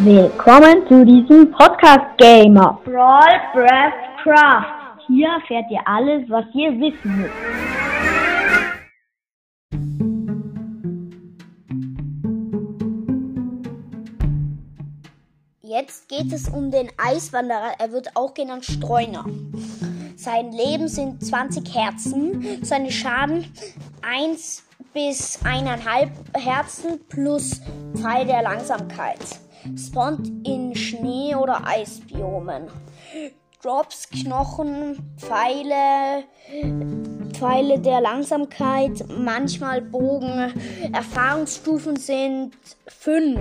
Willkommen zu diesem Podcast Gamer Brawl Breath Craft. Hier erfährt ihr alles, was ihr wissen müsst. Jetzt geht es um den Eiswanderer, er wird auch genannt Streuner. Sein Leben sind 20 Herzen, seine Schaden 1 bis 1,5 Herzen plus Pfeil der Langsamkeit. Spawnt in Schnee- oder Eisbiomen. Drops, Knochen, Pfeile, Pfeile der Langsamkeit, manchmal Bogen. Erfahrungsstufen sind 5.